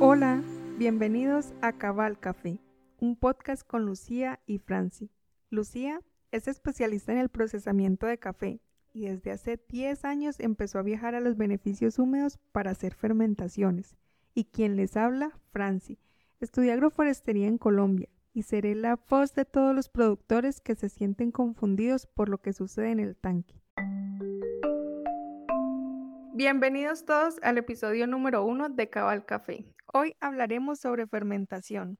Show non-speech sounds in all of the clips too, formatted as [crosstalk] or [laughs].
Hola, bienvenidos a Cabal Café, un podcast con Lucía y Franci. Lucía es especialista en el procesamiento de café y desde hace 10 años empezó a viajar a los beneficios húmedos para hacer fermentaciones. Y quien les habla, Franci. Estudié agroforestería en Colombia y seré la voz de todos los productores que se sienten confundidos por lo que sucede en el tanque. Bienvenidos todos al episodio número uno de Cabal Café. Hoy hablaremos sobre fermentación.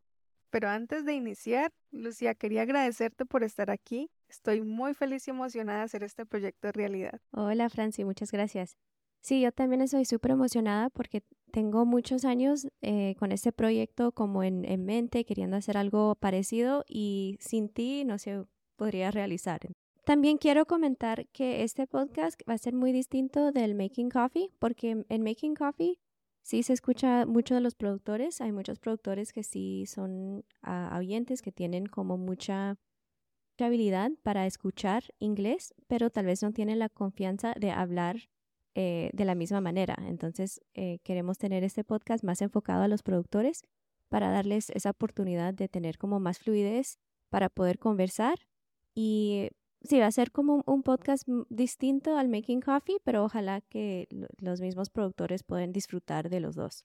Pero antes de iniciar, Lucía, quería agradecerte por estar aquí. Estoy muy feliz y emocionada de hacer este proyecto realidad. Hola, Franci, muchas gracias. Sí, yo también estoy súper emocionada porque tengo muchos años eh, con este proyecto como en, en, mente, queriendo hacer algo parecido y sin ti no se podría realizar. También quiero comentar que este podcast va a ser muy distinto del Making Coffee, porque en Making Coffee sí se escucha mucho de los productores. Hay muchos productores que sí son oyentes, que tienen como mucha habilidad para escuchar inglés, pero tal vez no tienen la confianza de hablar eh, de la misma manera. Entonces, eh, queremos tener este podcast más enfocado a los productores para darles esa oportunidad de tener como más fluidez para poder conversar y sí, va a ser como un podcast distinto al Making Coffee, pero ojalá que los mismos productores puedan disfrutar de los dos.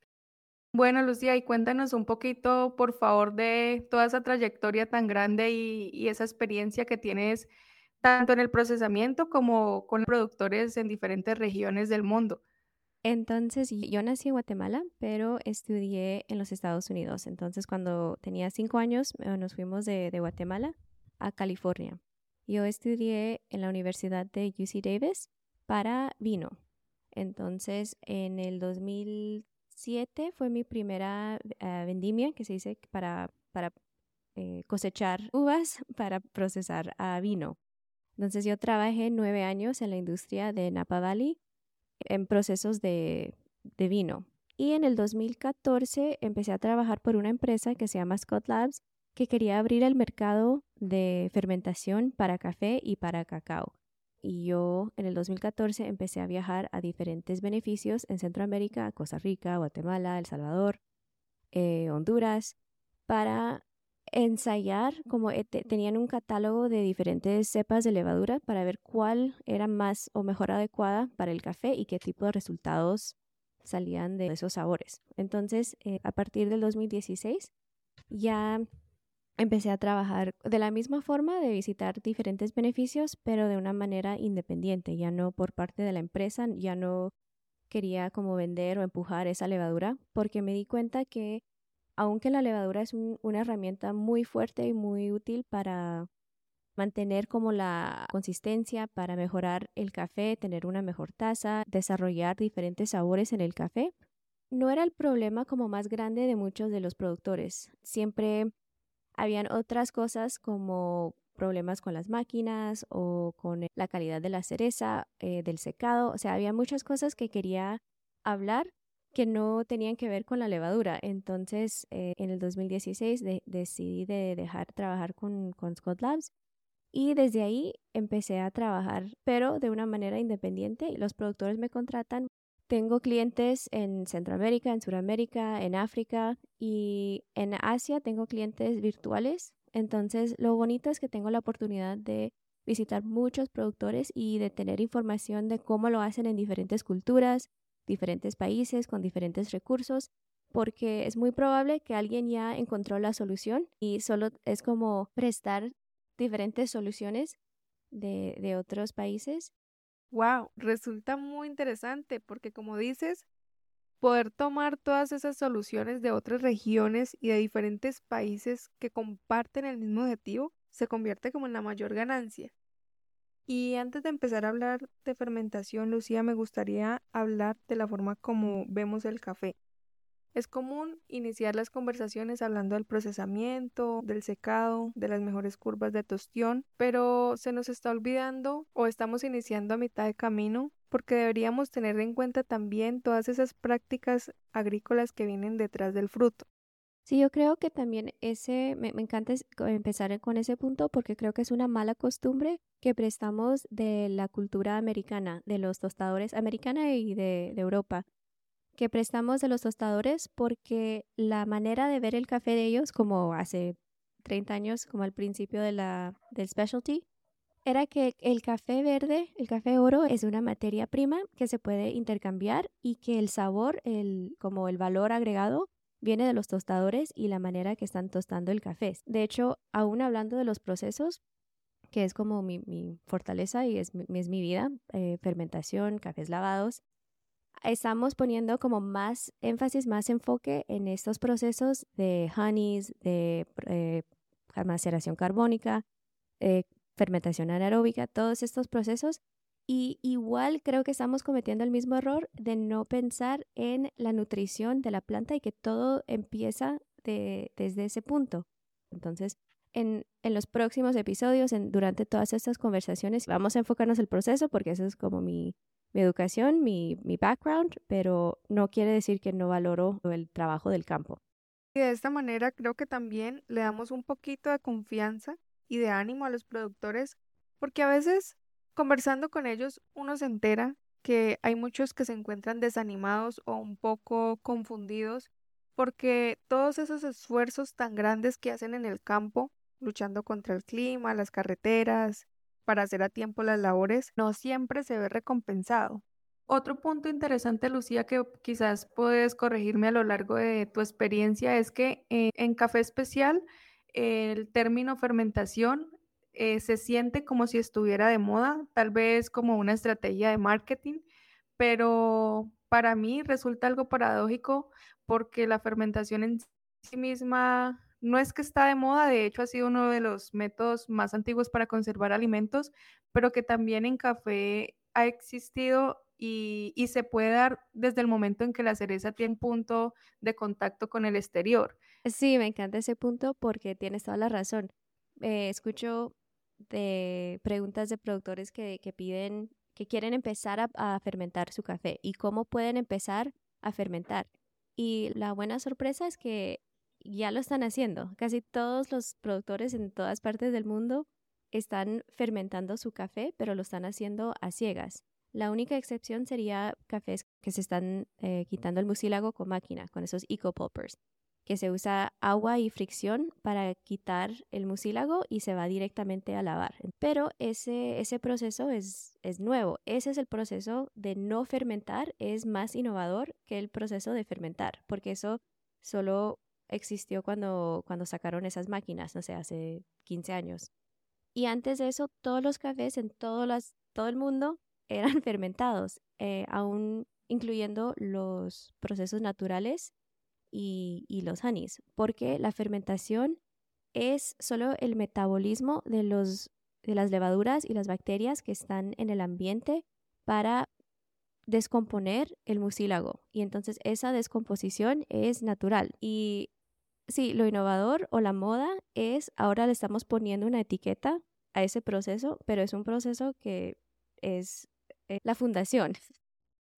Bueno, Lucía, y cuéntanos un poquito, por favor, de toda esa trayectoria tan grande y, y esa experiencia que tienes tanto en el procesamiento como con productores en diferentes regiones del mundo. Entonces, yo nací en Guatemala, pero estudié en los Estados Unidos. Entonces, cuando tenía cinco años, eh, nos fuimos de, de Guatemala a California. Yo estudié en la Universidad de UC Davis para vino. Entonces, en el 2007 fue mi primera uh, vendimia, que se dice para, eh, cosechar [laughs] uvas para procesar a vino. Entonces, yo trabajé nueve años en la industria de Napa Valley en procesos de vino. Y en el 2014 empecé a trabajar por una empresa que se llama Scott Labs, que quería abrir el mercado de fermentación para café y para cacao. Y yo en el 2014 empecé a viajar a diferentes beneficios en Centroamérica, Costa Rica, Guatemala, El Salvador, eh, Honduras, para ensayar, como eh, tenían un catálogo de diferentes cepas de levadura para ver cuál era más o mejor adecuada para el café y qué tipo de resultados salían de esos sabores. Entonces, eh, a partir del 2016, ya empecé a trabajar de la misma forma, de visitar diferentes beneficios, pero de una manera independiente, ya no por parte de la empresa, ya no quería como vender o empujar esa levadura, porque me di cuenta que aunque la levadura es un, una herramienta muy fuerte y muy útil para mantener como la consistencia, para mejorar el café, tener una mejor taza, desarrollar diferentes sabores en el café, no era el problema como más grande de muchos de los productores. Siempre habían otras cosas como problemas con las máquinas o con la calidad de la cereza, eh, del secado, o sea, había muchas cosas que quería hablar que no tenían que ver con la levadura. Entonces, eh, en el 2016 decidí de dejar trabajar con, con Scott Labs y desde ahí empecé a trabajar, pero de una manera independiente. Los productores me contratan tengo clientes en Centroamérica, en Sudamérica, en África y en Asia tengo clientes virtuales. Entonces, lo bonito es que tengo la oportunidad de visitar muchos productores y de tener información de cómo lo hacen en diferentes culturas, diferentes países, con diferentes recursos, porque es muy probable que alguien ya encontró la solución y solo es como prestar diferentes soluciones de, de otros países Wow, resulta muy interesante porque como dices, poder tomar todas esas soluciones de otras regiones y de diferentes países que comparten el mismo objetivo se convierte como en la mayor ganancia. Y antes de empezar a hablar de fermentación, Lucía, me gustaría hablar de la forma como vemos el café. Es común iniciar las conversaciones hablando del procesamiento, del secado, de las mejores curvas de tostión, pero se nos está olvidando o estamos iniciando a mitad de camino porque deberíamos tener en cuenta también todas esas prácticas agrícolas que vienen detrás del fruto. Sí, yo creo que también ese, me, encanta empezar con ese punto porque creo que es una mala costumbre que prestamos de la cultura americana, de los tostadores americana y de, Europa, que prestamos de los tostadores porque la manera de ver el café de ellos, como hace 30 años, como al principio de la, del specialty, era que el café verde, el café oro, es una materia prima que se puede intercambiar y que el sabor, el, como el valor agregado, viene de los tostadores y la manera que están tostando el café. De hecho, aún hablando de los procesos, que es como mi, fortaleza y es, es mi vida, eh, fermentación, cafés lavados, estamos poniendo como más énfasis, más enfoque en estos procesos de honeys, de eh, carbónica, eh, fermentación anaeróbica, todos estos procesos y igual creo que estamos cometiendo el mismo error de no pensar en la nutrición de la planta y que todo empieza desde ese punto. Entonces, en, los próximos episodios, durante todas estas conversaciones, vamos a enfocarnos en el proceso porque eso es como mi, educación, mi, mi background, pero no quiere decir que no valoro el trabajo del campo. Y de esta manera creo que también le damos un poquito de confianza y de ánimo a los productores porque a veces Conversando con ellos, uno se entera que hay muchos que se encuentran desanimados o un poco confundidos porque todos esos esfuerzos tan grandes que hacen en el campo, luchando contra el clima, las carreteras, para hacer a tiempo las labores, no siempre se ve recompensado. Otro punto interesante, Lucía, que quizás puedes corregirme a lo largo de tu experiencia, es que eh, en café especial el término fermentación eh, se siente como si estuviera de moda, tal vez como una estrategia de marketing, pero para mí resulta algo paradójico porque la fermentación en sí misma no es que está de moda, de hecho ha sido uno de los métodos más antiguos para conservar alimentos, pero que también en café ha existido y, se puede dar desde el momento en que la cereza tiene un punto de contacto con el exterior. Sí, me encanta ese punto porque tienes toda la razón. Eh, escucho preguntas de productores que, piden, que quieren empezar a, fermentar su café y cómo pueden empezar a fermentar. Y la buena sorpresa es que ya lo están haciendo. Casi todos los productores en todas partes del mundo están fermentando su café, pero lo están haciendo a ciegas. La única excepción sería cafés que se están eh, quitando el mucílago con máquina, con esos eco-pulpers que se usa agua y fricción para quitar el mucílago y se va directamente a lavar. Pero ese, ese proceso es, es nuevo. Ese es el proceso de no fermentar, es más innovador que el proceso de fermentar, porque eso solo existió cuando, cuando sacaron esas máquinas, no sé, hace 15 años. Y antes de eso, todos los cafés en las, todo el mundo [laughs] eran fermentados, eh, aún incluyendo los procesos naturales y, los honeys, porque la fermentación es solo el metabolismo de, los, de las levaduras y las bacterias que están en el ambiente para descomponer el mucílago. Y entonces esa descomposición es natural. Y sí, lo innovador o la moda es ahora le estamos poniendo una etiqueta a ese proceso, pero es un proceso que es eh, la fundación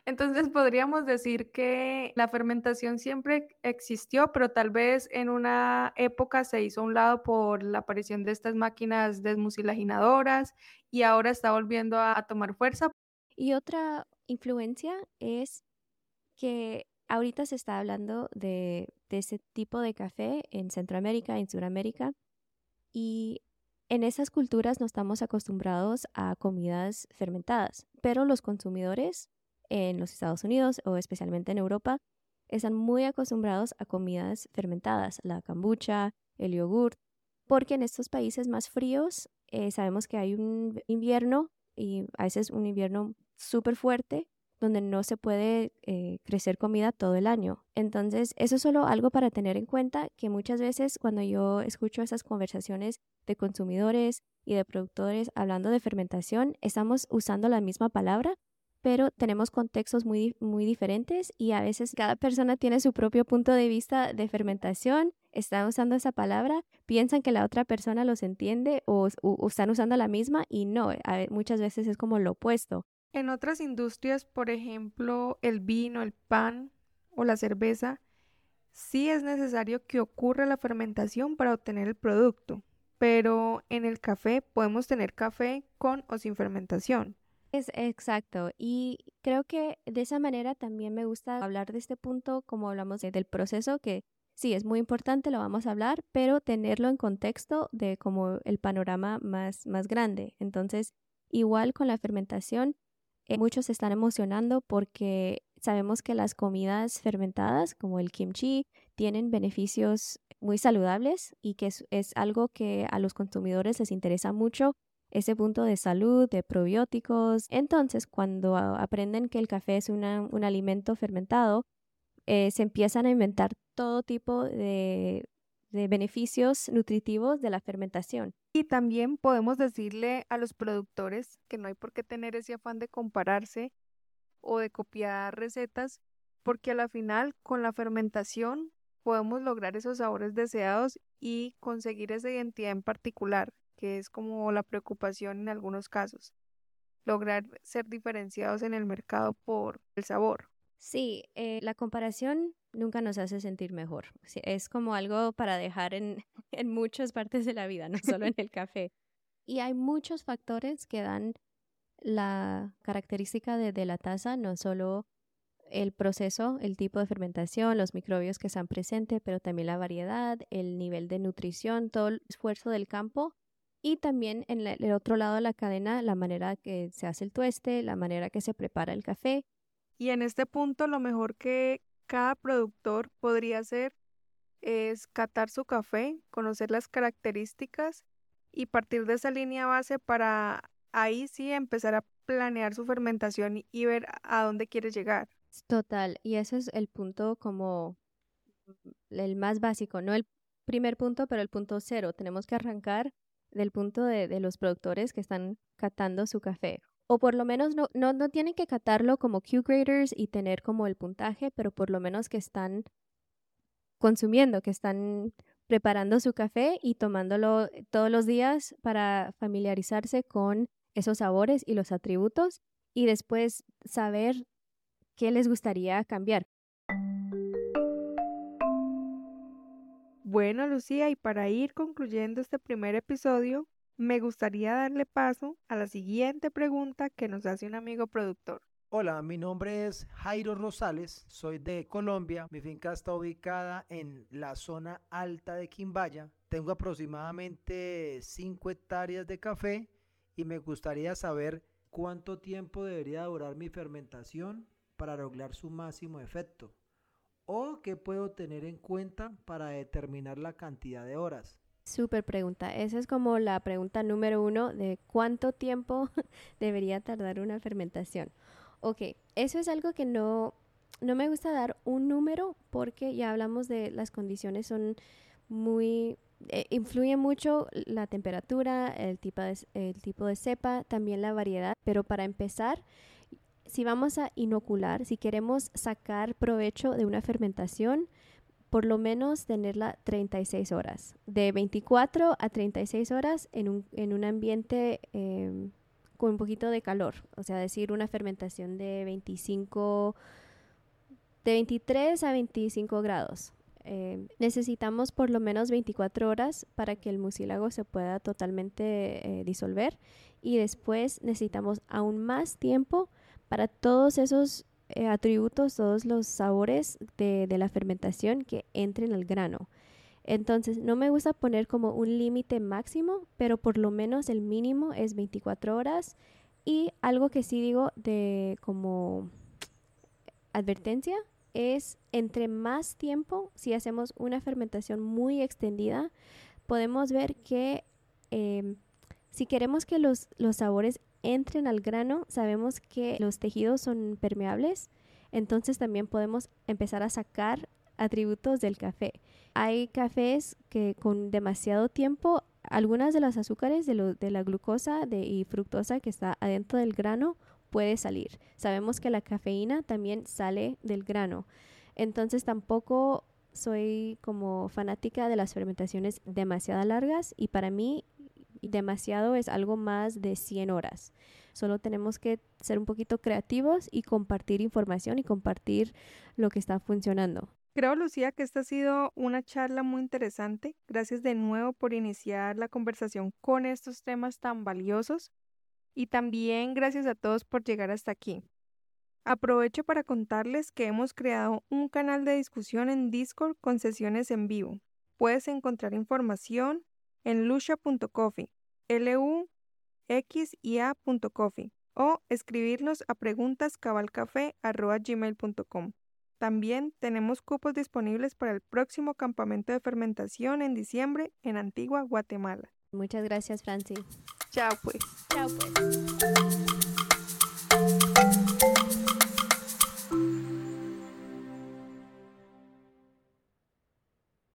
entonces podríamos decir que la fermentación siempre existió, pero tal vez en una época se hizo a un lado por la aparición de estas máquinas desmucilaginadoras y ahora está volviendo a, tomar fuerza. Y otra influencia es que ahorita se está hablando de, ese tipo de café en Centroamérica, en Sudamérica, y en esas culturas no estamos acostumbrados a comidas fermentadas, pero los consumidores en los Estados Unidos o especialmente en Europa están muy acostumbrados a comidas fermentadas, la kombucha, el yogur, porque en estos países más fríos eh, sabemos que hay un invierno y a veces un invierno súper fuerte donde no se puede eh, crecer comida todo el año. Entonces, eso es solo algo para tener en cuenta que muchas veces cuando yo escucho esas conversaciones de consumidores y de productores hablando de fermentación, estamos usando la misma palabra, pero tenemos contextos muy, muy diferentes y a veces cada persona tiene su propio punto de vista de fermentación, están usando esa palabra, piensan que la otra persona los entiende o, están usando la misma y no, muchas veces es como lo opuesto. En otras industrias, por ejemplo, el vino, el pan o la cerveza, sí es necesario que ocurra la fermentación para obtener el producto, pero en el café podemos tener café con o sin fermentación. Es exacto. Y creo que de esa manera también me gusta hablar de este punto, como hablamos del proceso, que sí es muy importante, lo vamos a hablar, pero tenerlo en contexto de como el panorama más, más grande. Entonces, igual con la fermentación, eh, muchos se están emocionando porque sabemos que las comidas fermentadas, como el kimchi, tienen beneficios muy saludables y que es, algo que a los consumidores les interesa mucho ese punto de salud, de probióticos. Entonces, cuando aprenden que el café es un alimento fermentado, eh, se empiezan a inventar todo tipo de, de beneficios nutritivos de la fermentación. Y también podemos decirle a los productores que no hay por qué tener ese afán de compararse o de copiar recetas, porque a la final con la fermentación podemos lograr esos sabores deseados y conseguir esa identidad en particular que es como la preocupación en algunos casos, lograr ser diferenciados en el mercado por el sabor. Sí, eh, la comparación nunca nos hace sentir mejor. Es como algo para dejar en, [laughs] en muchas partes de la vida, no solo en [laughs] el café. Y hay muchos factores que dan la característica de, de, la taza, no solo el proceso, el tipo de fermentación, los microbios que están presentes, pero también la variedad, el nivel de nutrición, todo el esfuerzo del campo y también en el otro lado de la cadena, la manera que se hace el tueste, la manera que se prepara el café. Y en este punto, lo mejor que cada productor podría hacer es catar su café, conocer las características y partir de esa línea base para ahí sí empezar a planear su fermentación y ver a dónde quiere llegar. Total, y ese es el punto como el más básico, no el primer punto, pero el punto cero. Tenemos que arrancar del punto de, los productores que están catando su café. O por lo menos no, no, no tienen que catarlo como Q-graders y tener como el puntaje, pero por lo menos que están consumiendo, que están preparando su café y tomándolo todos los días para familiarizarse con esos sabores y los atributos y después saber qué les gustaría cambiar. Bueno, Lucía, y para ir concluyendo este primer episodio, me gustaría darle paso a la siguiente pregunta que nos hace un amigo productor. Hola, mi nombre es Jairo Rosales, soy de Colombia, mi finca está ubicada en la zona alta de Quimbaya, tengo aproximadamente 5 hectáreas de café y me gustaría saber cuánto tiempo debería durar mi fermentación para lograr su máximo efecto o qué puedo tener en cuenta para determinar la cantidad de horas? Súper pregunta. Esa es como la pregunta número uno de cuánto tiempo [laughs] debería tardar una fermentación. Ok, eso es algo que no, no me gusta dar un número porque ya hablamos de las condiciones son muy... Eh, influye mucho la temperatura, el tipo, de, el tipo de cepa, también la variedad, pero para empezar si vamos a inocular, si queremos sacar provecho de una fermentación, por lo menos tenerla 36 horas, de 24 a 36 horas en un, en un ambiente em, con un poquito de calor, o sea, decir una fermentación de 25, de 23 a 25 grados. Em, necesitamos por lo menos 24 horas para que el mucílago se pueda totalmente eh, disolver y después necesitamos aún más tiempo para todos esos eh, atributos, todos los sabores de, la fermentación que entren al grano. Entonces, no me gusta poner como un límite máximo, pero por lo menos el mínimo es 24 horas. Y algo que sí digo de como advertencia es entre más tiempo, si hacemos una fermentación muy extendida, podemos ver que em, si queremos que los, los sabores entren al grano, sabemos que los tejidos son permeables, entonces también podemos empezar a sacar atributos del café. Hay cafés que con demasiado tiempo, algunas de las azúcares de, de la glucosa de, y fructosa que está adentro del grano puede salir. Sabemos que la cafeína también sale del grano. Entonces tampoco soy como fanática de las fermentaciones demasiado largas y para mí demasiado es algo más de 100 horas. Solo tenemos que ser un poquito creativos y compartir información y compartir lo que está funcionando. Creo, Lucía, que esta ha sido una charla muy interesante. Gracias de nuevo por iniciar la conversación con estos temas tan valiosos y también gracias a todos por llegar hasta aquí. Aprovecho para contarles que hemos creado un canal de discusión en Discord con sesiones en vivo. Puedes encontrar información en lucha.coffee, l u x i a.coffee o escribirnos a preguntascabalcafé.gmail.com. También tenemos cupos disponibles para el próximo campamento de fermentación en diciembre en Antigua, Guatemala. Muchas gracias, Franci. Chao pues. Chao pues.